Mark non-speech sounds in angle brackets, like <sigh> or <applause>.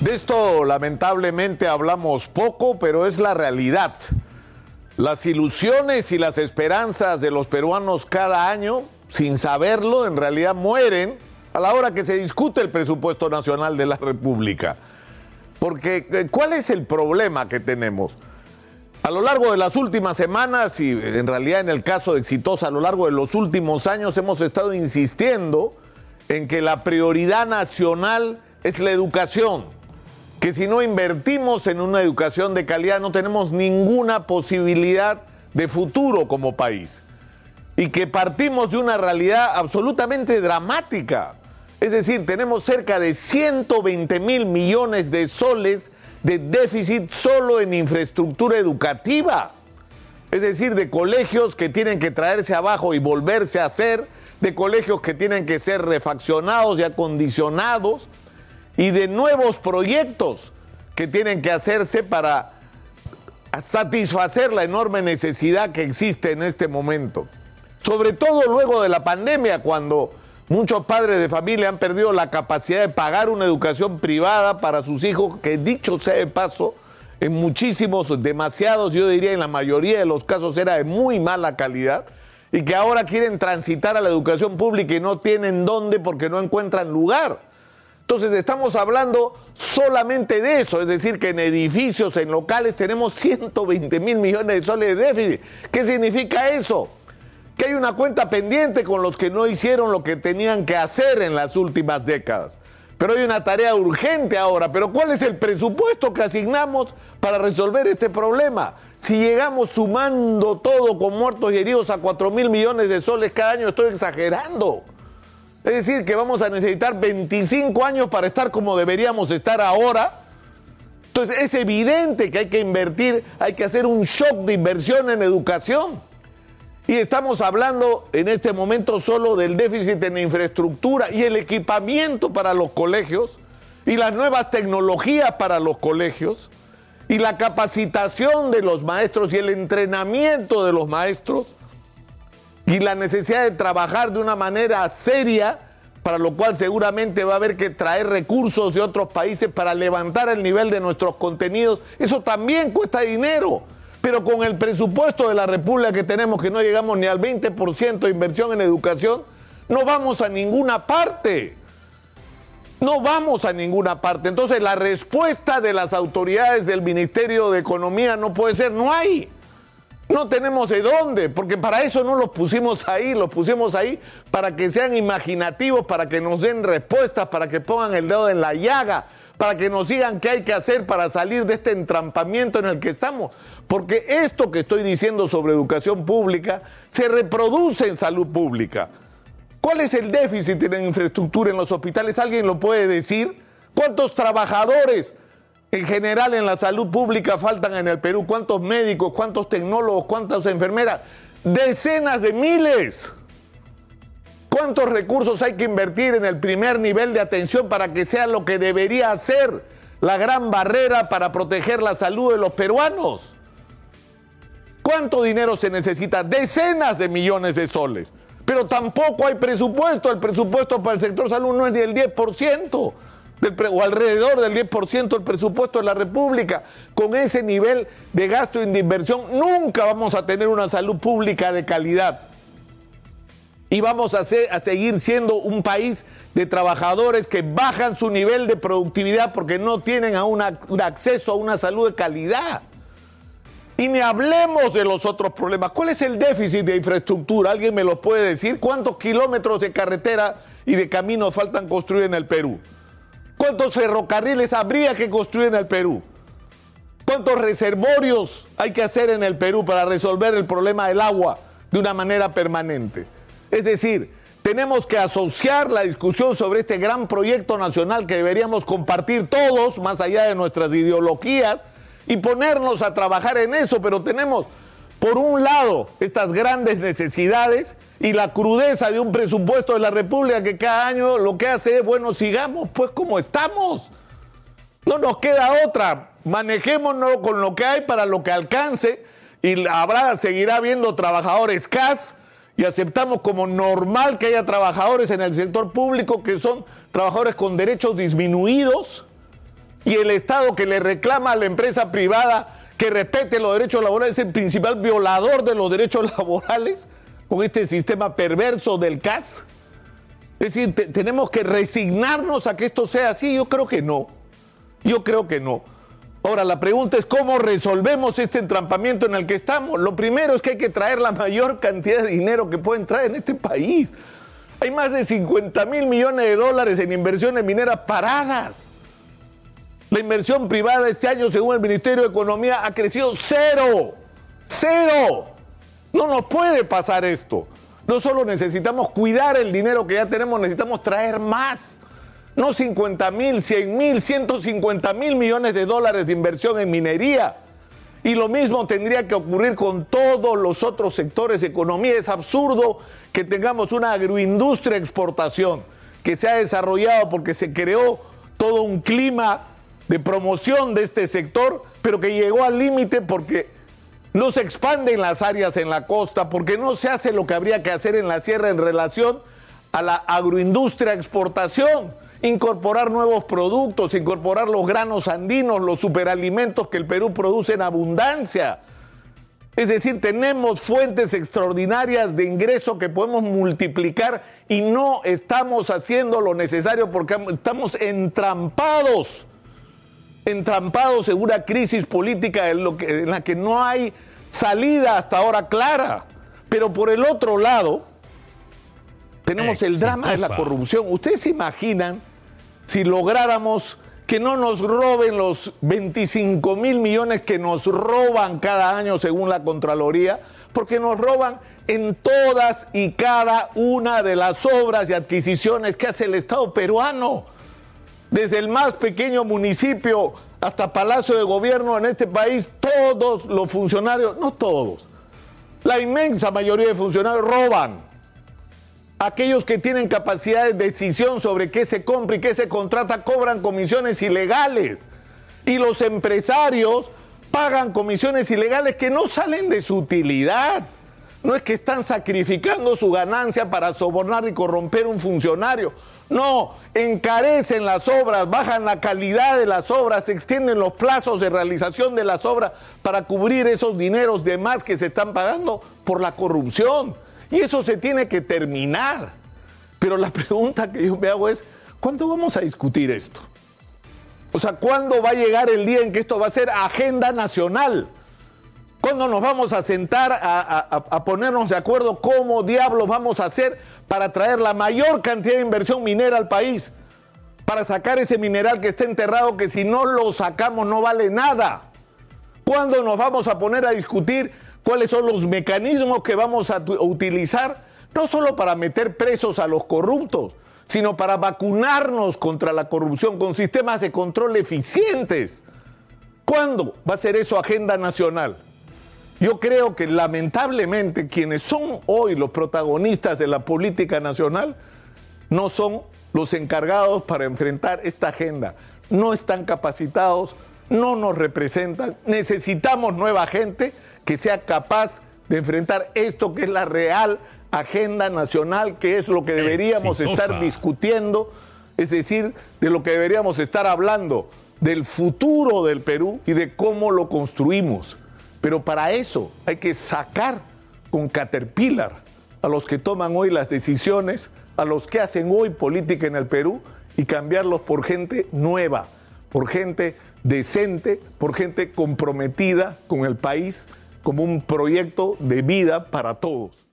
De esto lamentablemente hablamos poco, pero es la realidad. Las ilusiones y las esperanzas de los peruanos cada año, sin saberlo, en realidad mueren a la hora que se discute el presupuesto nacional de la República. Porque, eh, ¿cuál es el problema que tenemos? A lo largo de las últimas semanas y en realidad en el caso de Exitosa, a lo largo de los últimos años hemos estado insistiendo en que la prioridad nacional es la educación que si no invertimos en una educación de calidad no tenemos ninguna posibilidad de futuro como país. Y que partimos de una realidad absolutamente dramática. Es decir, tenemos cerca de 120 mil millones de soles de déficit solo en infraestructura educativa. Es decir, de colegios que tienen que traerse abajo y volverse a hacer, de colegios que tienen que ser refaccionados y acondicionados, y de nuevos proyectos que tienen que hacerse para satisfacer la enorme necesidad que existe en este momento. Sobre todo luego de la pandemia, cuando muchos padres de familia han perdido la capacidad de pagar una educación privada para sus hijos, que dicho sea de paso, en muchísimos, demasiados, yo diría en la mayoría de los casos era de muy mala calidad, y que ahora quieren transitar a la educación pública y no tienen dónde porque no encuentran lugar. Entonces estamos hablando solamente de eso, es decir, que en edificios, en locales tenemos 120 mil millones de soles de déficit. ¿Qué significa eso? Que hay una cuenta pendiente con los que no hicieron lo que tenían que hacer en las últimas décadas. Pero hay una tarea urgente ahora. Pero ¿cuál es el presupuesto que asignamos para resolver este problema? Si llegamos sumando todo con muertos y heridos a 4 mil millones de soles cada año, estoy exagerando. Es decir, que vamos a necesitar 25 años para estar como deberíamos estar ahora. Entonces es evidente que hay que invertir, hay que hacer un shock de inversión en educación. Y estamos hablando en este momento solo del déficit en infraestructura y el equipamiento para los colegios y las nuevas tecnologías para los colegios y la capacitación de los maestros y el entrenamiento de los maestros y la necesidad de trabajar de una manera seria, para lo cual seguramente va a haber que traer recursos de otros países para levantar el nivel de nuestros contenidos, eso también cuesta dinero. Pero con el presupuesto de la República que tenemos, que no llegamos ni al 20% de inversión en educación, no vamos a ninguna parte. No vamos a ninguna parte. Entonces la respuesta de las autoridades del Ministerio de Economía no puede ser, no hay. No tenemos de dónde, porque para eso no los pusimos ahí, los pusimos ahí para que sean imaginativos, para que nos den respuestas, para que pongan el dedo en la llaga, para que nos digan qué hay que hacer para salir de este entrampamiento en el que estamos. Porque esto que estoy diciendo sobre educación pública se reproduce en salud pública. ¿Cuál es el déficit en infraestructura en los hospitales? ¿Alguien lo puede decir? ¿Cuántos trabajadores en general en la salud pública faltan en el Perú cuántos médicos, cuántos tecnólogos, cuántas enfermeras, decenas de miles. ¿Cuántos recursos hay que invertir en el primer nivel de atención para que sea lo que debería ser la gran barrera para proteger la salud de los peruanos? ¿Cuánto dinero se necesita? Decenas de millones de soles. Pero tampoco hay presupuesto. El presupuesto para el sector salud no es ni el 10% o alrededor del 10% del presupuesto de la República. Con ese nivel de gasto y de inversión nunca vamos a tener una salud pública de calidad. Y vamos a, seguir siendo un país de trabajadores que bajan su nivel de productividad porque no tienen un acceso a una salud de calidad. Y ni hablemos de los otros problemas. ¿Cuál es el déficit de infraestructura? ¿Alguien me lo puede decir? ¿Cuántos kilómetros de carretera y de caminos faltan construir en el Perú? ¿Cuántos ferrocarriles habría que construir en el Perú? ¿Cuántos reservorios hay que hacer en el Perú para resolver el problema del agua de una manera permanente? Es decir, tenemos que asociar la discusión sobre este gran proyecto nacional que deberíamos compartir todos, más allá de nuestras ideologías, y ponernos a trabajar en eso, pero tenemos, por un lado, estas grandes necesidades y la crudeza de un presupuesto de la República que cada año lo que hace es, bueno, sigamos pues como estamos. No nos queda otra. Manejémonos con lo que hay para lo que alcance y habrá, seguirá habiendo trabajadores CAS y aceptamos como normal que haya trabajadores en el sector público que son trabajadores con derechos disminuidos Y el Estado que le reclama a la empresa privada que respete los derechos laborales es el principal violador de los derechos <laughs> laborales con este sistema perverso del CAS. Es decir, tenemos que resignarnos a que esto sea así. Yo creo que no. Yo creo que no. Ahora, la pregunta es cómo resolvemos este entrampamiento en el que estamos. Lo primero es que hay que traer la mayor cantidad de dinero que pueden traer en este país. Hay más de 50 mil millones de dólares en inversiones mineras paradas. La inversión privada este año, según el Ministerio de Economía, ha crecido cero. Cero. No nos puede pasar esto. No solo necesitamos cuidar el dinero que ya tenemos, necesitamos traer más. No 50 mil, 100 mil, 150 mil millones de dólares de inversión en minería. Y lo mismo tendría que ocurrir con todos los otros sectores de economía. Es absurdo que tengamos una agroindustria exportación que se ha desarrollado porque se creó todo un clima de promoción de este sector, pero que llegó al límite porque no se expanden las áreas en la costa, porque no se hace lo que habría que hacer en la sierra en relación a la agroindustria exportación, incorporar nuevos productos, incorporar los granos andinos, los superalimentos que el Perú produce en abundancia. Es decir, tenemos fuentes extraordinarias de ingreso que podemos multiplicar y no estamos haciendo lo necesario porque estamos entrampados entrampados en una crisis política en, lo que, en la que no hay salida hasta ahora clara. Pero por el otro lado, tenemos el drama de la corrupción. ¿Ustedes se imaginan si lográramos que no nos roben los 25 mil millones que nos roban cada año según la Contraloría? Porque nos roban en todas y cada una de las obras y adquisiciones que hace el Estado peruano desde el más pequeño municipio hasta Palacio de Gobierno en este país, todos los funcionarios, no todos, la inmensa mayoría de funcionarios roban. Aquellos que tienen capacidad de decisión sobre qué se compra y qué se contrata cobran comisiones ilegales. Y los empresarios pagan comisiones ilegales que no salen de su utilidad. No es que están sacrificando su ganancia para sobornar y corromper un funcionario. No, encarecen las obras, bajan la calidad de las obras, extienden los plazos de realización de las obras para cubrir esos dineros de más que se están pagando por la corrupción. Y eso se tiene que terminar. Pero la <laughs> pregunta que yo me hago es, ¿cuándo vamos a discutir esto? O sea, ¿cuándo va a llegar el día en que esto va a ser agenda nacional? ¿Cuándo nos vamos a sentar a, ponernos de acuerdo cómo diablos vamos a hacer para traer la mayor cantidad de inversión minera al país, para sacar ese mineral que está enterrado que si no lo sacamos no vale nada. ¿Cuándo nos vamos a poner a discutir cuáles son los mecanismos que vamos a utilizar, no solo para meter presos a los corruptos, sino para vacunarnos contra la corrupción con sistemas de control eficientes? ¿Cuándo va a ser eso agenda nacional? Yo creo que lamentablemente quienes son hoy los protagonistas de la política nacional no son los encargados para enfrentar esta agenda. No están capacitados, no nos representan. Necesitamos nueva gente que sea capaz de enfrentar esto que es la real agenda nacional, que es lo que deberíamos estar discutiendo, es decir, de lo que deberíamos estar hablando, del futuro del Perú y de cómo lo construimos. Pero para eso hay que sacar con Caterpillar a los que toman hoy las decisiones, a los que hacen hoy política en el Perú y cambiarlos por gente nueva, por gente decente, por gente comprometida con el país como un proyecto de vida para todos.